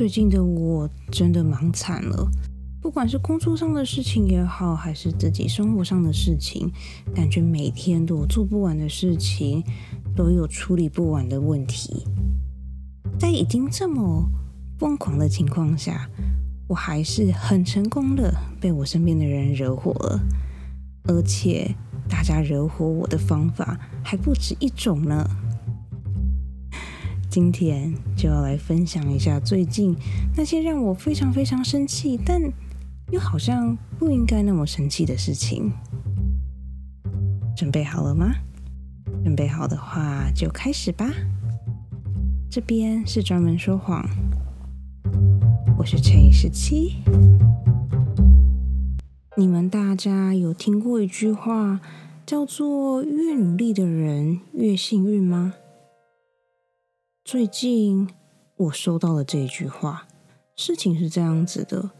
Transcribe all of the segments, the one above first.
最近的我真的忙惨了，不管是工作上的事情也好，还是自己生活上的事情，感觉每天都有做不完的事情，都有处理不完的问题。在已经这么疯狂的情况下，我还是很成功的被我身边的人惹火了，而且大家惹火我的方法还不止一种呢。今天就要来分享一下最近那些让我非常非常生气，但又好像不应该那么生气的事情。准备好了吗？准备好的话就开始吧。这边是专门说谎，我是陈以十七。你们大家有听过一句话叫做“越努力的人越幸运”吗？最近我收到了这一句话，事情是这样子的：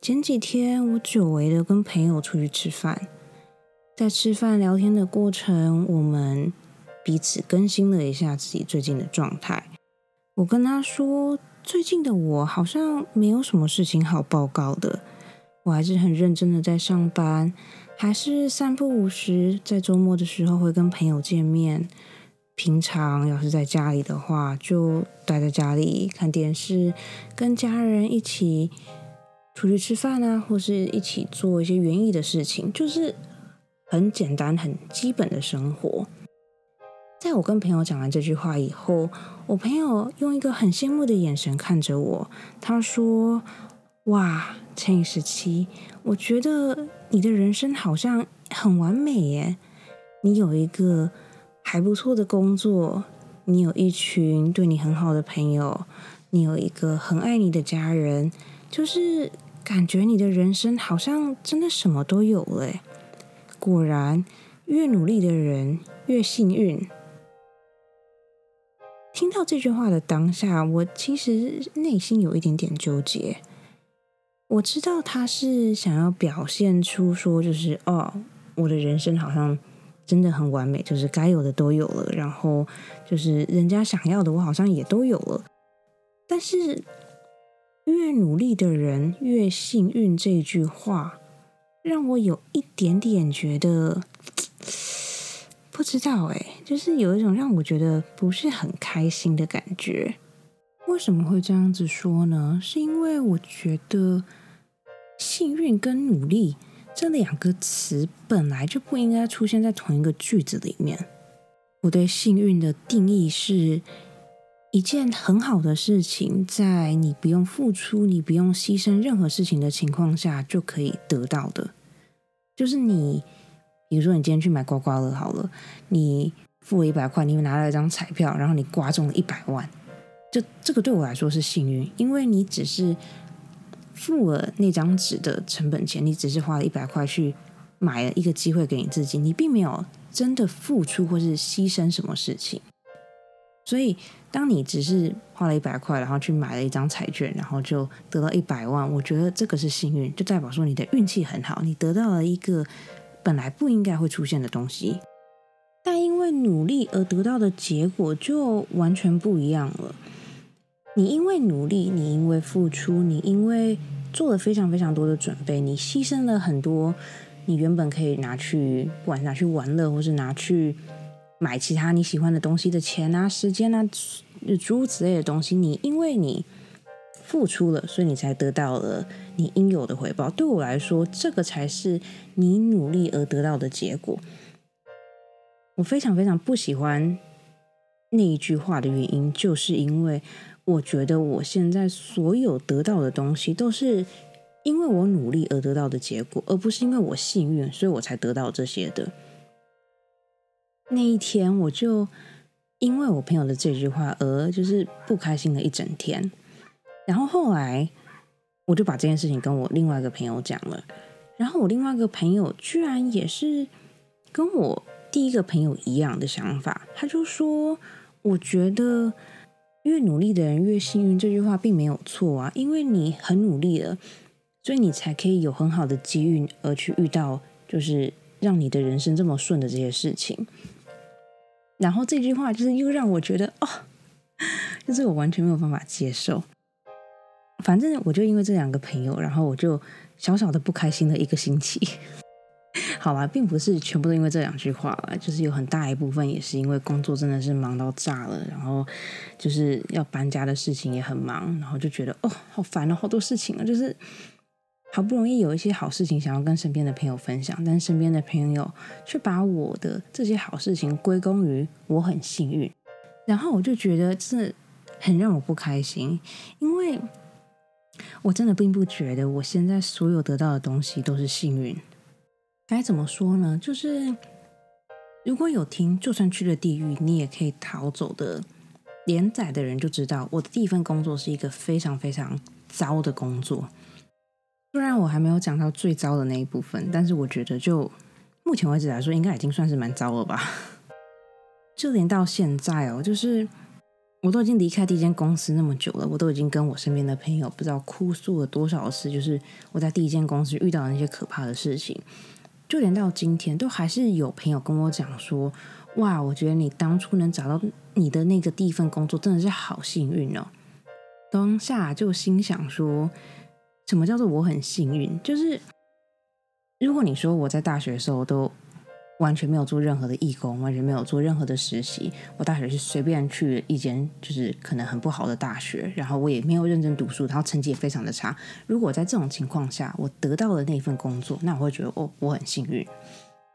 前几天我久违的跟朋友出去吃饭，在吃饭聊天的过程，我们彼此更新了一下自己最近的状态。我跟他说，最近的我好像没有什么事情好报告的，我还是很认真的在上班，还是三不五时在周末的时候会跟朋友见面。平常要是在家里的话，就待在家里看电视，跟家人一起出去吃饭啊，或是一起做一些园艺的事情，就是很简单、很基本的生活。在我跟朋友讲完这句话以后，我朋友用一个很羡慕的眼神看着我，他说：“哇，陈十七，我觉得你的人生好像很完美耶，你有一个。”还不错的工作，你有一群对你很好的朋友，你有一个很爱你的家人，就是感觉你的人生好像真的什么都有了。果然，越努力的人越幸运。听到这句话的当下，我其实内心有一点点纠结。我知道他是想要表现出说，就是哦，我的人生好像。真的很完美，就是该有的都有了，然后就是人家想要的，我好像也都有了。但是越努力的人越幸运这句话，让我有一点点觉得不知道哎，就是有一种让我觉得不是很开心的感觉。为什么会这样子说呢？是因为我觉得幸运跟努力。这两个词本来就不应该出现在同一个句子里面。我对幸运的定义是一件很好的事情，在你不用付出、你不用牺牲任何事情的情况下就可以得到的。就是你，比如说你今天去买刮刮乐好了，你付了一百块，你又拿了一张彩票，然后你刮中了一百万，就这个对我来说是幸运，因为你只是。付了那张纸的成本钱，你只是花了一百块去买了一个机会给你自己，你并没有真的付出或是牺牲什么事情。所以，当你只是花了一百块，然后去买了一张彩券，然后就得到一百万，我觉得这个是幸运，就代表说你的运气很好，你得到了一个本来不应该会出现的东西。但因为努力而得到的结果就完全不一样了。你因为努力，你因为付出，你因为做了非常非常多的准备，你牺牲了很多你原本可以拿去，不管拿去玩乐，或是拿去买其他你喜欢的东西的钱啊、时间啊、诸如此类的东西，你因为你付出了，所以你才得到了你应有的回报。对我来说，这个才是你努力而得到的结果。我非常非常不喜欢那一句话的原因，就是因为。我觉得我现在所有得到的东西，都是因为我努力而得到的结果，而不是因为我幸运，所以我才得到这些的。那一天，我就因为我朋友的这句话而就是不开心了一整天。然后后来，我就把这件事情跟我另外一个朋友讲了。然后我另外一个朋友居然也是跟我第一个朋友一样的想法，他就说：“我觉得。”越努力的人越幸运，这句话并没有错啊，因为你很努力了，所以你才可以有很好的机遇，而去遇到就是让你的人生这么顺的这些事情。然后这句话就是又让我觉得哦，就是我完全没有办法接受。反正我就因为这两个朋友，然后我就小小的不开心了一个星期。好吧，并不是全部都因为这两句话了，就是有很大一部分也是因为工作真的是忙到炸了，然后就是要搬家的事情也很忙，然后就觉得哦，好烦哦，好多事情啊，就是好不容易有一些好事情想要跟身边的朋友分享，但身边的朋友却把我的这些好事情归功于我很幸运，然后我就觉得这很让我不开心，因为我真的并不觉得我现在所有得到的东西都是幸运。该怎么说呢？就是如果有听，就算去了地狱，你也可以逃走的连载的人就知道，我的第一份工作是一个非常非常糟的工作。虽然我还没有讲到最糟的那一部分，但是我觉得就目前为止来说，应该已经算是蛮糟了吧。就连到现在哦，就是我都已经离开第一间公司那么久了，我都已经跟我身边的朋友不知道哭诉了多少次，就是我在第一间公司遇到的那些可怕的事情。就连到今天，都还是有朋友跟我讲说：“哇，我觉得你当初能找到你的那个第一份工作，真的是好幸运哦。”当下就心想说：“什么叫做我很幸运？就是如果你说我在大学的时候都……”完全没有做任何的义工，完全没有做任何的实习。我大学是随便去一间就是可能很不好的大学，然后我也没有认真读书，然后成绩也非常的差。如果在这种情况下，我得到了那份工作，那我会觉得哦，我很幸运。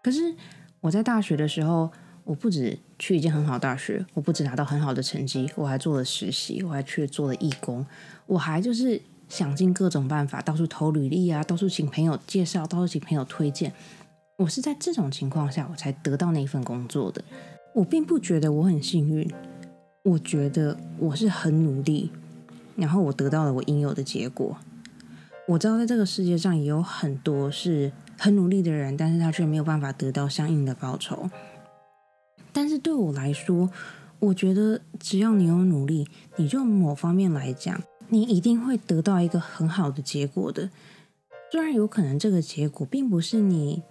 可是我在大学的时候，我不止去一间很好大学，我不止拿到很好的成绩，我还做了实习，我还去做了义工，我还就是想尽各种办法，到处投履历啊，到处请朋友介绍，到处请朋友推荐。我是在这种情况下，我才得到那份工作的。我并不觉得我很幸运，我觉得我是很努力，然后我得到了我应有的结果。我知道在这个世界上也有很多是很努力的人，但是他却没有办法得到相应的报酬。但是对我来说，我觉得只要你有努力，你就某方面来讲，你一定会得到一个很好的结果的。虽然有可能这个结果并不是你。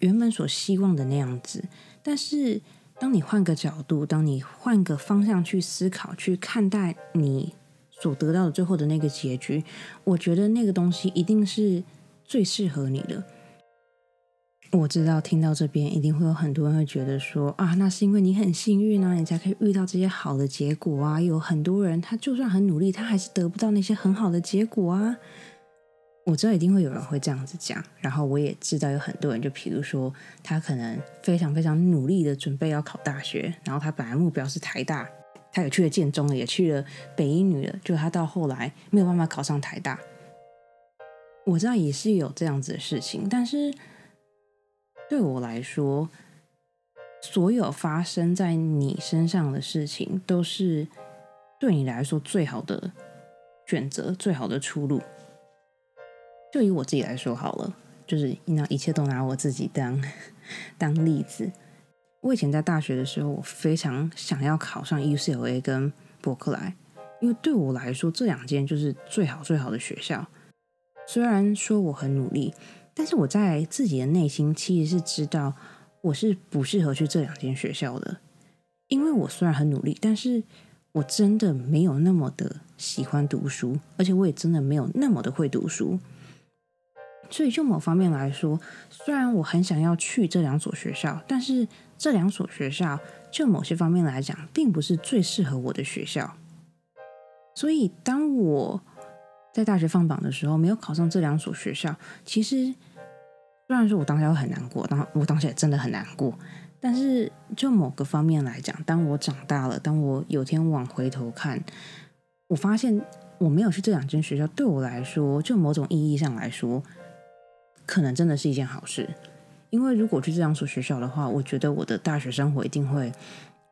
原本所希望的那样子，但是当你换个角度，当你换个方向去思考、去看待你所得到的最后的那个结局，我觉得那个东西一定是最适合你的。我知道听到这边一定会有很多人会觉得说啊，那是因为你很幸运啊，你才可以遇到这些好的结果啊。有很多人他就算很努力，他还是得不到那些很好的结果啊。我知道一定会有人会这样子讲，然后我也知道有很多人，就比如说他可能非常非常努力的准备要考大学，然后他本来目标是台大，他也去了建中了，也去了北一女了，就他到后来没有办法考上台大。我知道也是有这样子的事情，但是对我来说，所有发生在你身上的事情，都是对你来说最好的选择，最好的出路。就以我自己来说好了，就是拿一切都拿我自己当当例子。我以前在大学的时候，我非常想要考上 UCLA 跟伯克莱，因为对我来说这两间就是最好最好的学校。虽然说我很努力，但是我在自己的内心其实是知道我是不适合去这两间学校的。因为我虽然很努力，但是我真的没有那么的喜欢读书，而且我也真的没有那么的会读书。所以，就某方面来说，虽然我很想要去这两所学校，但是这两所学校就某些方面来讲，并不是最适合我的学校。所以，当我在大学放榜的时候没有考上这两所学校，其实虽然说我当下会很难过，当我当下也真的很难过，但是就某个方面来讲，当我长大了，当我有天往回头看，我发现我没有去这两间学校，对我来说，就某种意义上来说。可能真的是一件好事，因为如果去这两所学校的话，我觉得我的大学生活一定会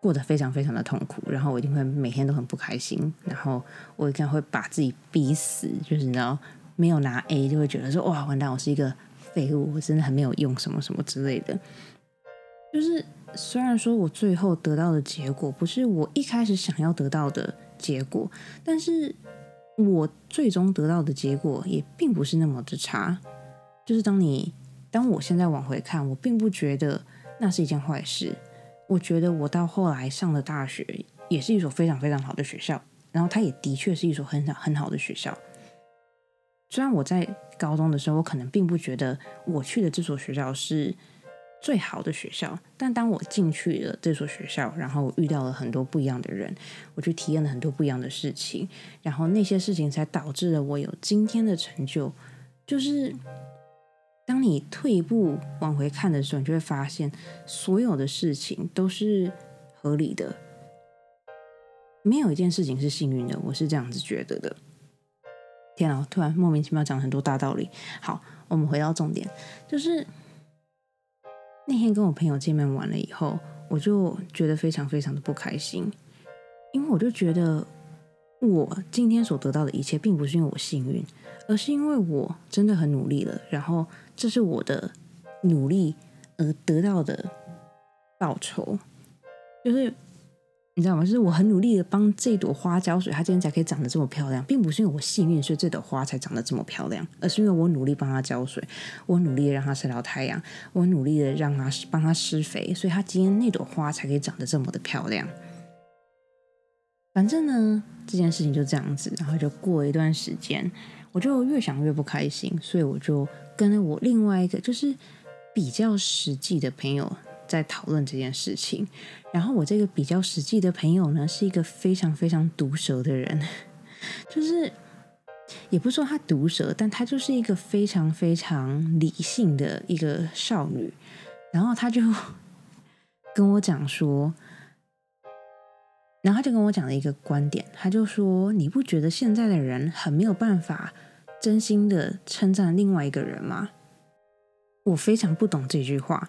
过得非常非常的痛苦，然后我一定会每天都很不开心，然后我一定会把自己逼死，就是你知道没有拿 A 就会觉得说哇完蛋，我是一个废物，我真的很没有用，什么什么之类的。就是虽然说我最后得到的结果不是我一开始想要得到的结果，但是我最终得到的结果也并不是那么的差。就是当你，当我现在往回看，我并不觉得那是一件坏事。我觉得我到后来上的大学也是一所非常非常好的学校，然后它也的确是一所很好很好的学校。虽然我在高中的时候，我可能并不觉得我去的这所学校是最好的学校，但当我进去了这所学校，然后我遇到了很多不一样的人，我去体验了很多不一样的事情，然后那些事情才导致了我有今天的成就。就是当你退一步往回看的时候，你就会发现所有的事情都是合理的，没有一件事情是幸运的。我是这样子觉得的。天啊！突然莫名其妙讲很多大道理。好，我们回到重点，就是那天跟我朋友见面完了以后，我就觉得非常非常的不开心，因为我就觉得我今天所得到的一切，并不是因为我幸运，而是因为我真的很努力了，然后这是我的努力而得到的报酬，就是。你知道吗？就是我很努力的帮这朵花浇水，它今天才可以长得这么漂亮，并不是因为我幸运，所以这朵花才长得这么漂亮，而是因为我努力帮它浇水，我努力的让它晒到太阳，我努力的让它帮它施肥，所以它今天那朵花才可以长得这么的漂亮。反正呢，这件事情就这样子，然后就过了一段时间，我就越想越不开心，所以我就跟我另外一个就是比较实际的朋友。在讨论这件事情，然后我这个比较实际的朋友呢，是一个非常非常毒舌的人，就是也不是说他毒舌，但他就是一个非常非常理性的一个少女，然后他就 跟我讲说，然后他就跟我讲了一个观点，他就说你不觉得现在的人很没有办法真心的称赞另外一个人吗？我非常不懂这句话。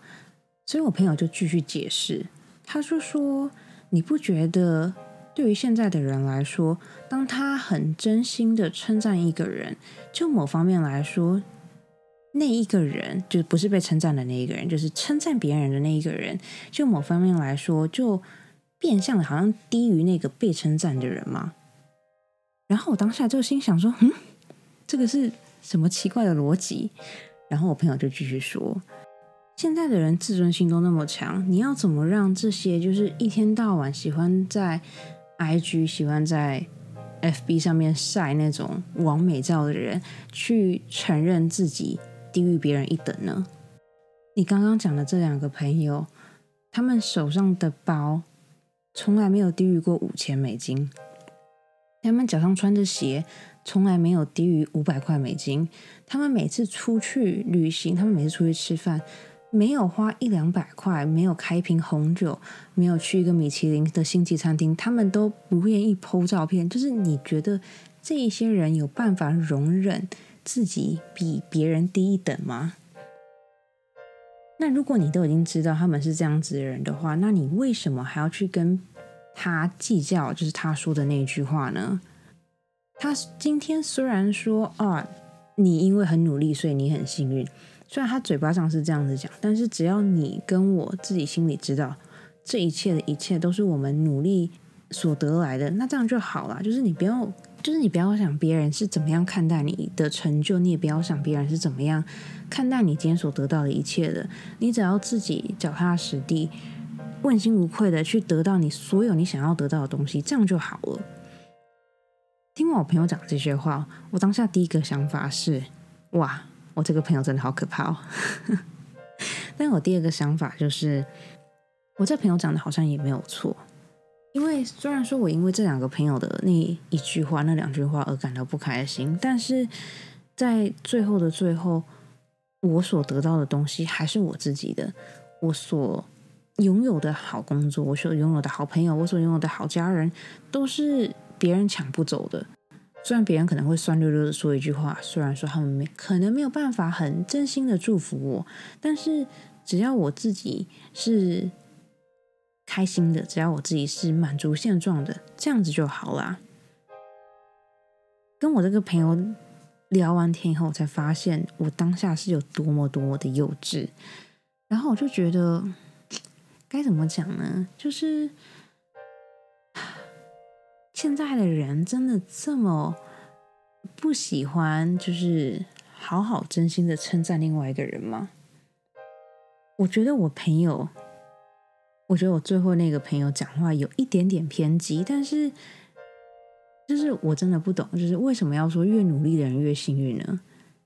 所以我朋友就继续解释，他就说：“你不觉得对于现在的人来说，当他很真心的称赞一个人，就某方面来说，那一个人就不是被称赞的那一个人，就是称赞别人的那一个人，就某方面来说，就变相的好像低于那个被称赞的人吗？”然后我当下就心想说：“嗯，这个是什么奇怪的逻辑？”然后我朋友就继续说。现在的人自尊心都那么强，你要怎么让这些就是一天到晚喜欢在 IG、喜欢在 FB 上面晒那种完美照的人，去承认自己低于别人一等呢？你刚刚讲的这两个朋友，他们手上的包从来没有低于过五千美金，他们脚上穿的鞋从来没有低于五百块美金，他们每次出去旅行，他们每次出去吃饭。没有花一两百块，没有开一瓶红酒，没有去一个米其林的星级餐厅，他们都不愿意 PO 照片。就是你觉得这一些人有办法容忍自己比别人低一等吗？那如果你都已经知道他们是这样子的人的话，那你为什么还要去跟他计较？就是他说的那句话呢？他今天虽然说啊，你因为很努力，所以你很幸运。虽然他嘴巴上是这样子讲，但是只要你跟我自己心里知道，这一切的一切都是我们努力所得来的，那这样就好了。就是你不要，就是你不要想别人是怎么样看待你的成就，你也不要想别人是怎么样看待你今天所得到的一切的。你只要自己脚踏实地、问心无愧的去得到你所有你想要得到的东西，这样就好了。听完我朋友讲这些话，我当下第一个想法是：哇！我这个朋友真的好可怕哦！但我第二个想法就是，我这朋友讲的好像也没有错，因为虽然说我因为这两个朋友的那一句话、那两句话而感到不开心，但是在最后的最后，我所得到的东西还是我自己的，我所拥有的好工作，我所拥有的好朋友，我所拥有的好家人，都是别人抢不走的。虽然别人可能会酸溜溜的说一句话，虽然说他们没可能没有办法很真心的祝福我，但是只要我自己是开心的，只要我自己是满足现状的，这样子就好啦。跟我这个朋友聊完天以后，我才发现我当下是有多么多么的幼稚，然后我就觉得该怎么讲呢？就是。现在的人真的这么不喜欢，就是好好真心的称赞另外一个人吗？我觉得我朋友，我觉得我最后那个朋友讲话有一点点偏激，但是就是我真的不懂，就是为什么要说越努力的人越幸运呢？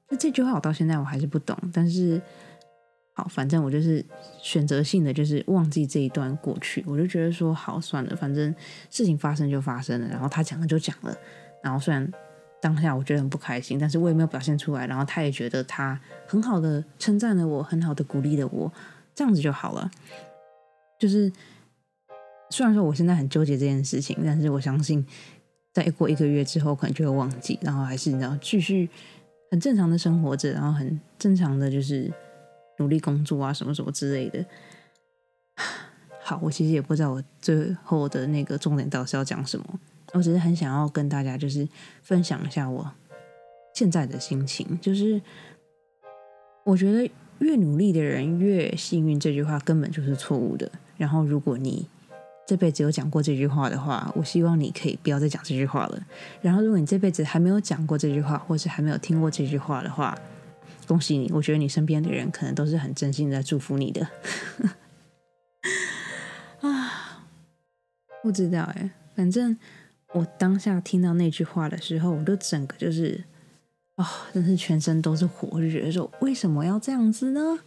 就这句话我到现在我还是不懂。但是好，反正我就是选择性的就是忘记这一段过去，我就觉得说好算了，反正事情发生就发生了，然后他讲了就讲了，然后虽然当下我觉得很不开心，但是我也没有表现出来，然后他也觉得他很好的称赞了我，很好的鼓励了我，这样子就好了。就是虽然说我现在很纠结这件事情，但是我相信。再过一个月之后，可能就会忘记，然后还是你知道继续很正常的生活着，然后很正常的就是努力工作啊，什么什么之类的。好，我其实也不知道我最后的那个重点到底是要讲什么，我只是很想要跟大家就是分享一下我现在的心情，就是我觉得越努力的人越幸运这句话根本就是错误的。然后如果你这辈子有讲过这句话的话，我希望你可以不要再讲这句话了。然后，如果你这辈子还没有讲过这句话，或是还没有听过这句话的话，恭喜你！我觉得你身边的人可能都是很真心的祝福你的。啊，不知道哎，反正我当下听到那句话的时候，我都整个就是啊，真是全身都是火，就觉得说为什么要这样子呢？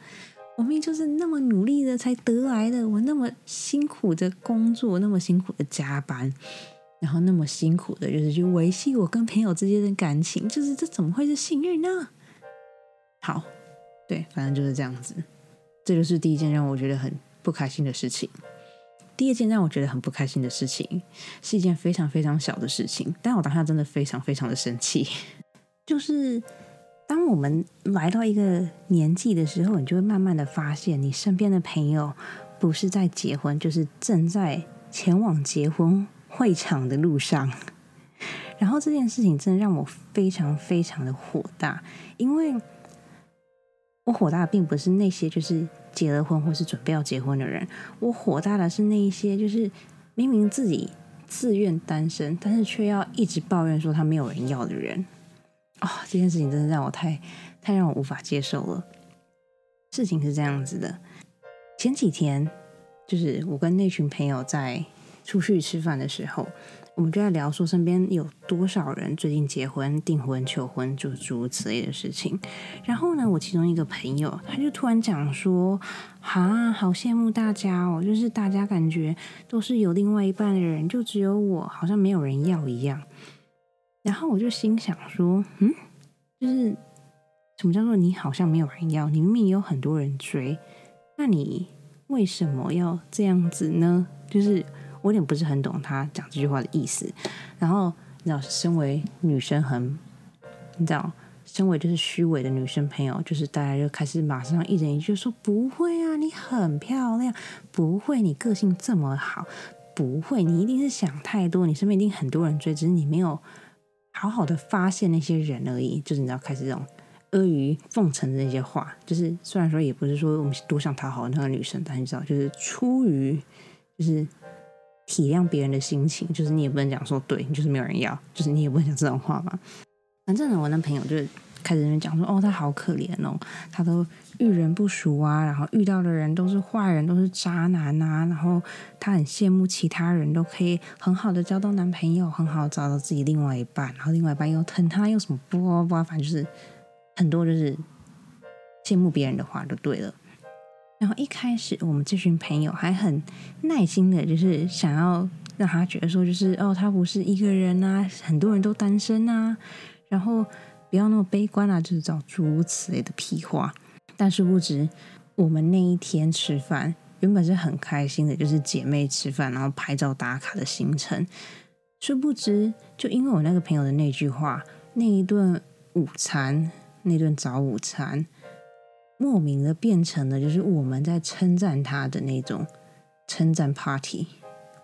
我明明就是那么努力的才得来的，我那么辛苦的工作，那么辛苦的加班，然后那么辛苦的，就是去维系我跟朋友之间的感情，就是这怎么会是幸运呢？好，对，反正就是这样子。这就是第一件让我觉得很不开心的事情。第二件让我觉得很不开心的事情，是一件非常非常小的事情，但我当下真的非常非常的生气，就是。当我们来到一个年纪的时候，你就会慢慢的发现，你身边的朋友不是在结婚，就是正在前往结婚会场的路上。然后这件事情真的让我非常非常的火大，因为我火大的并不是那些就是结了婚或是准备要结婚的人，我火大的是那一些就是明明自己自愿单身，但是却要一直抱怨说他没有人要的人。啊，这件事情真的让我太太让我无法接受了。事情是这样子的，前几天就是我跟那群朋友在出去吃饭的时候，我们就在聊说身边有多少人最近结婚、订婚、求婚，就诸如此类的事情。然后呢，我其中一个朋友他就突然讲说：“啊，好羡慕大家哦，就是大家感觉都是有另外一半的人，就只有我好像没有人要一样。”然后我就心想说，嗯，就是什么叫做你好像没有人要，你明明有很多人追，那你为什么要这样子呢？就是我有点不是很懂他讲这句话的意思。然后你知道，身为女生很，你知道，身为就是虚伪的女生朋友，就是大家就开始马上一人一句说不会啊，你很漂亮，不会，你个性这么好，不会，你一定是想太多，你身边一定很多人追，只是你没有。好好的发现那些人而已，就是你要开始这种阿谀奉承的那些话，就是虽然说也不是说我们多想讨好那个女生，但你知道，就是出于就是体谅别人的心情，就是你也不能讲说对你就是没有人要，就是你也不能讲这种话嘛。反正呢，我男朋友就是。开始那边讲说，哦，他好可怜哦，他都遇人不淑啊，然后遇到的人都是坏人，都是渣男啊，然后他很羡慕其他人都可以很好的交到男朋友，很好找到自己另外一半，然后另外一半又疼他，又什么不不不，反正就是很多就是羡慕别人的话就对了。然后一开始我们这群朋友还很耐心的，就是想要让他觉得说，就是哦，他不是一个人啊，很多人都单身啊，然后。不要那么悲观啊！就是找诸如此类的屁话。但是不知我们那一天吃饭原本是很开心的，就是姐妹吃饭，然后拍照打卡的行程。殊不知，就因为我那个朋友的那句话，那一顿午餐，那顿早午餐，莫名的变成了就是我们在称赞他的那种称赞 party。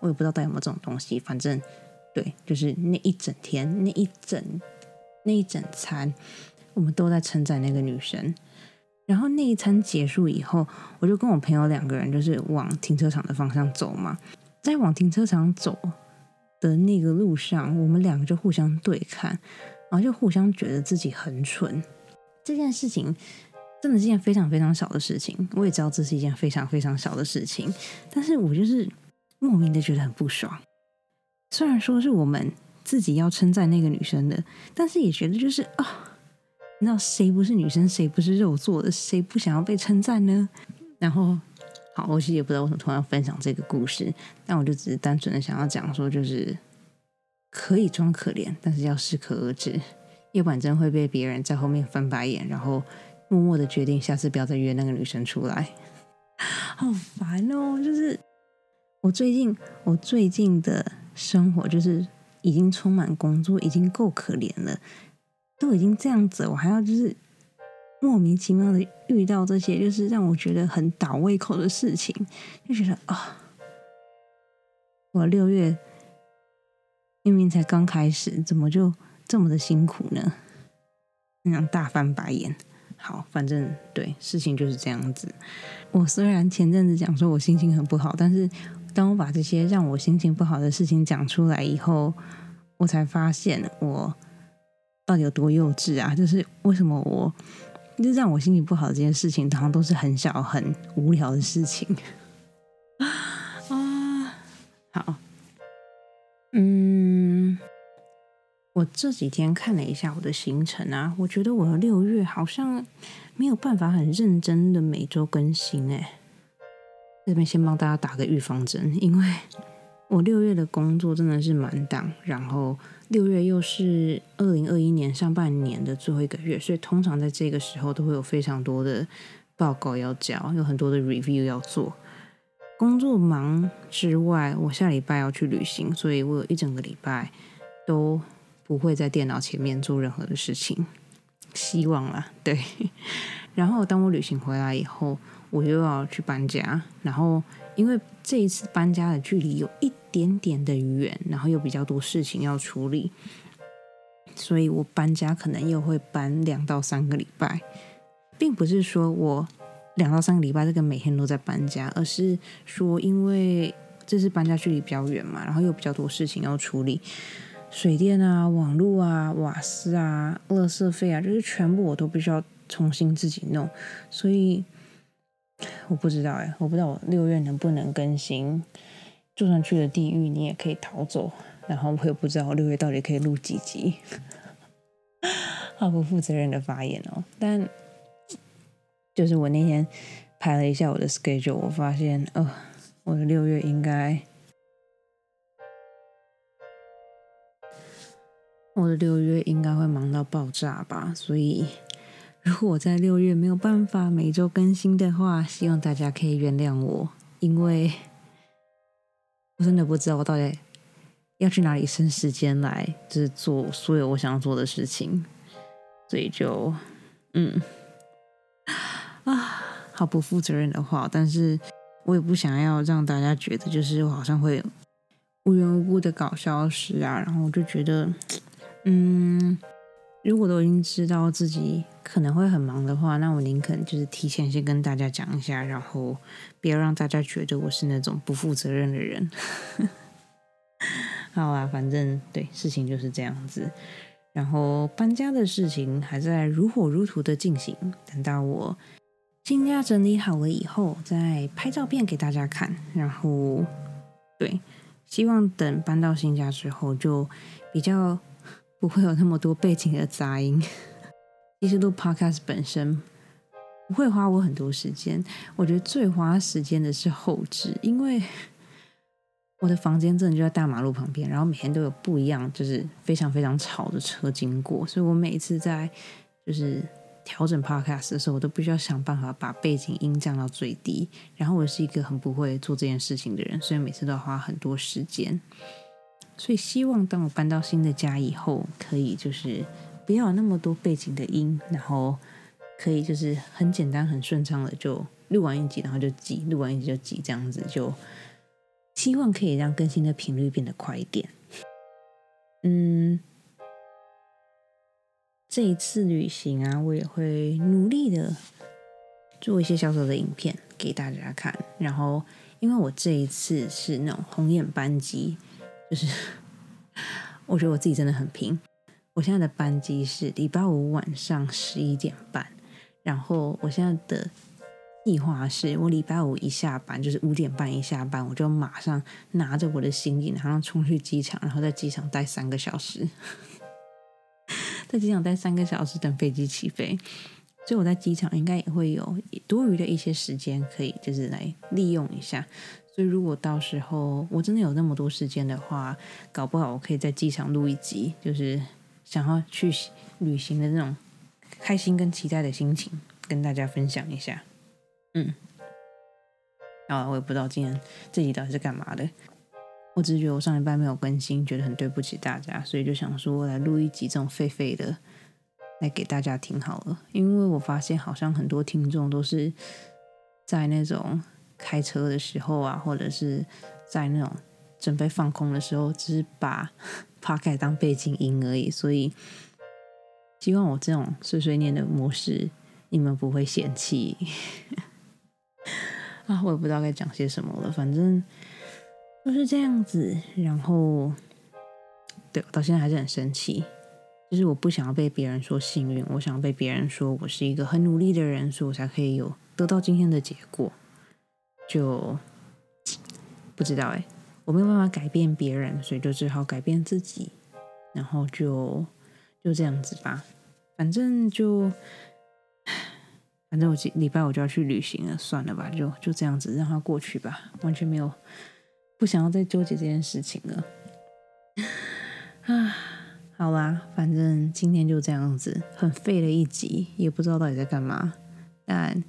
我也不知道带有没有这种东西，反正对，就是那一整天，那一整。那一整餐，我们都在称赞那个女生。然后那一餐结束以后，我就跟我朋友两个人就是往停车场的方向走嘛。在往停车场走的那个路上，我们两个就互相对看，然后就互相觉得自己很蠢。这件事情真的是一件非常非常小的事情，我也知道这是一件非常非常小的事情，但是我就是莫名的觉得很不爽。虽然说是我们。自己要称赞那个女生的，但是也觉得就是啊，你知道谁不是女生，谁不是肉做的，谁不想要被称赞呢？然后，好，我其实也不知道为什么突然分享这个故事，但我就只是单纯的想要讲说，就是可以装可怜，但是要适可而止，要不然真会被别人在后面翻白眼，然后默默的决定下次不要再约那个女生出来。好烦哦！就是我最近，我最近的生活就是已经充满工作，已经够可怜了，都已经这样子，我还要就是莫名其妙的遇到这些，就是让我觉得很倒胃口的事情，就觉得啊，我六月明明才刚开始，怎么就这么的辛苦呢？那样大翻白眼。好，反正对事情就是这样子。我虽然前阵子讲说我心情很不好，但是当我把这些让我心情不好的事情讲出来以后，我才发现我到底有多幼稚啊！就是为什么我就让我心情不好的这件事情，好像都是很小很无聊的事情 啊。好，嗯。我这几天看了一下我的行程啊，我觉得我的六月好像没有办法很认真的每周更新哎。这边先帮大家打个预防针，因为我六月的工作真的是满档，然后六月又是二零二一年上半年的最后一个月，所以通常在这个时候都会有非常多的报告要交，有很多的 review 要做。工作忙之外，我下礼拜要去旅行，所以我有一整个礼拜都。不会在电脑前面做任何的事情，希望啦，对。然后当我旅行回来以后，我又要去搬家。然后因为这一次搬家的距离有一点点的远，然后又比较多事情要处理，所以我搬家可能又会搬两到三个礼拜，并不是说我两到三个礼拜这个每天都在搬家，而是说因为这次搬家距离比较远嘛，然后又比较多事情要处理。水电啊、网络啊、瓦斯啊、垃圾费啊，就是全部我都必须要重新自己弄，所以我不知道哎，我不知道我六月能不能更新。就算去了地狱，你也可以逃走。然后我也不知道我六月到底可以录几集，好不负责任的发言哦。但就是我那天排了一下我的 schedule，我发现，呃，我的六月应该。我的六月应该会忙到爆炸吧，所以 如果我在六月没有办法每周更新的话，希望大家可以原谅我，因为我真的不知道我到底要去哪里生时间来，就是做所有我想要做的事情，所以就嗯 啊，好不负责任的话，但是我也不想要让大家觉得就是我好像会无缘无故的搞消失啊，然后我就觉得。嗯，如果都已经知道自己可能会很忙的话，那我宁肯就是提前先跟大家讲一下，然后不要让大家觉得我是那种不负责任的人。好啊，反正对事情就是这样子。然后搬家的事情还在如火如荼的进行，等到我新家整理好了以后，再拍照片给大家看。然后对，希望等搬到新家之后就比较。不会有那么多背景的杂音。其实录 podcast 本身不会花我很多时间，我觉得最花时间的是后置，因为我的房间真的就在大马路旁边，然后每天都有不一样，就是非常非常吵的车经过，所以我每次在就是调整 podcast 的时候，我都必须要想办法把背景音降到最低。然后我是一个很不会做这件事情的人，所以每次都要花很多时间。所以希望当我搬到新的家以后，可以就是不要那么多背景的音，然后可以就是很简单、很顺畅的就录完一集，然后就挤，录完一集就挤，这样子就希望可以让更新的频率变得快一点。嗯，这一次旅行啊，我也会努力的做一些小小的影片给大家看。然后，因为我这一次是那种红眼班机。就是，我觉得我自己真的很拼。我现在的班机是礼拜五晚上十一点半，然后我现在的计划是，我礼拜五一下班，就是五点半一下班，我就马上拿着我的行李，然后冲去机场，然后在机场待三个小时，在机场待三个小时等飞机起飞。所以我在机场应该也会有多余的一些时间，可以就是来利用一下。所以如果到时候我真的有那么多时间的话，搞不好我可以在机场录一集，就是想要去旅行的那种开心跟期待的心情，跟大家分享一下。嗯，啊，我也不知道今天这集到底是干嘛的。我只是觉得我上一班没有更新，觉得很对不起大家，所以就想说来录一集这种废废的。来给大家听好了，因为我发现好像很多听众都是在那种开车的时候啊，或者是在那种准备放空的时候，只是把 p o c a s t 当背景音而已。所以希望我这种碎碎念的模式，你们不会嫌弃 啊！我也不知道该讲些什么了，反正就是这样子。然后，对我到现在还是很生气。就是我不想要被别人说幸运，我想要被别人说我是一个很努力的人，所以我才可以有得到今天的结果。就不知道哎，我没有办法改变别人，所以就只好改变自己。然后就就这样子吧，反正就反正我今礼拜我就要去旅行了，算了吧，就就这样子让它过去吧，完全没有不想要再纠结这件事情了。啊。好啦，反正今天就这样子，很废的一集，也不知道到底在干嘛。但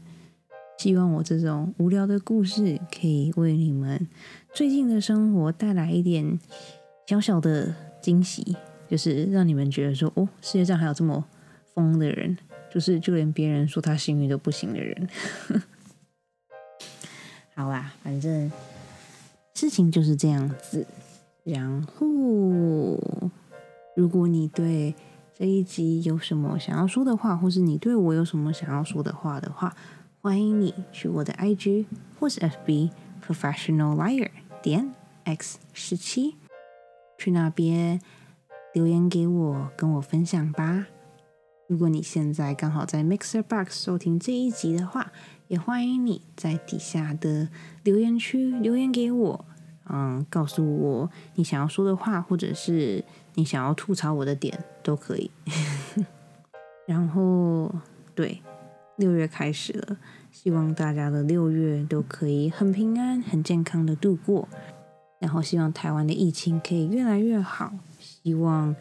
希望我这种无聊的故事，可以为你们最近的生活带来一点小小的惊喜，就是让你们觉得说，哦，世界上还有这么疯的人，就是就连别人说他幸运都不行的人。好啦，反正事情就是这样子，然后。如果你对这一集有什么想要说的话，或是你对我有什么想要说的话的话，欢迎你去我的 IG 或是 FB Professional Liar 点 X 十七，去那边留言给我，跟我分享吧。如果你现在刚好在 Mixer Box 收听这一集的话，也欢迎你在底下的留言区留言给我。嗯，告诉我你想要说的话，或者是你想要吐槽我的点都可以。然后，对，六月开始了，希望大家的六月都可以很平安、很健康的度过。然后，希望台湾的疫情可以越来越好，希望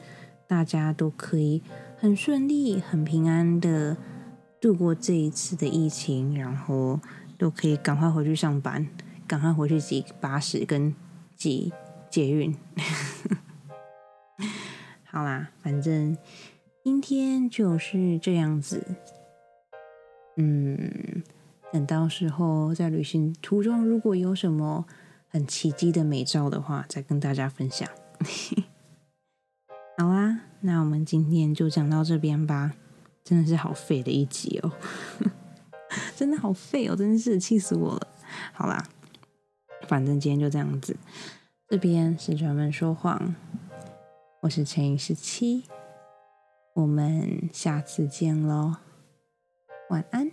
大家都可以很顺利、很平安的度过这一次的疫情，然后都可以赶快回去上班。赶快回去挤巴士跟挤捷运。好啦，反正今天就是这样子。嗯，等到时候在旅行途中如果有什么很奇迹的美照的话，再跟大家分享。好啦，那我们今天就讲到这边吧。真的是好废的一集哦，真的好废哦，真的是气死我了。好啦。反正今天就这样子，这边是专门说谎，我是陈颖十七，我们下次见喽，晚安。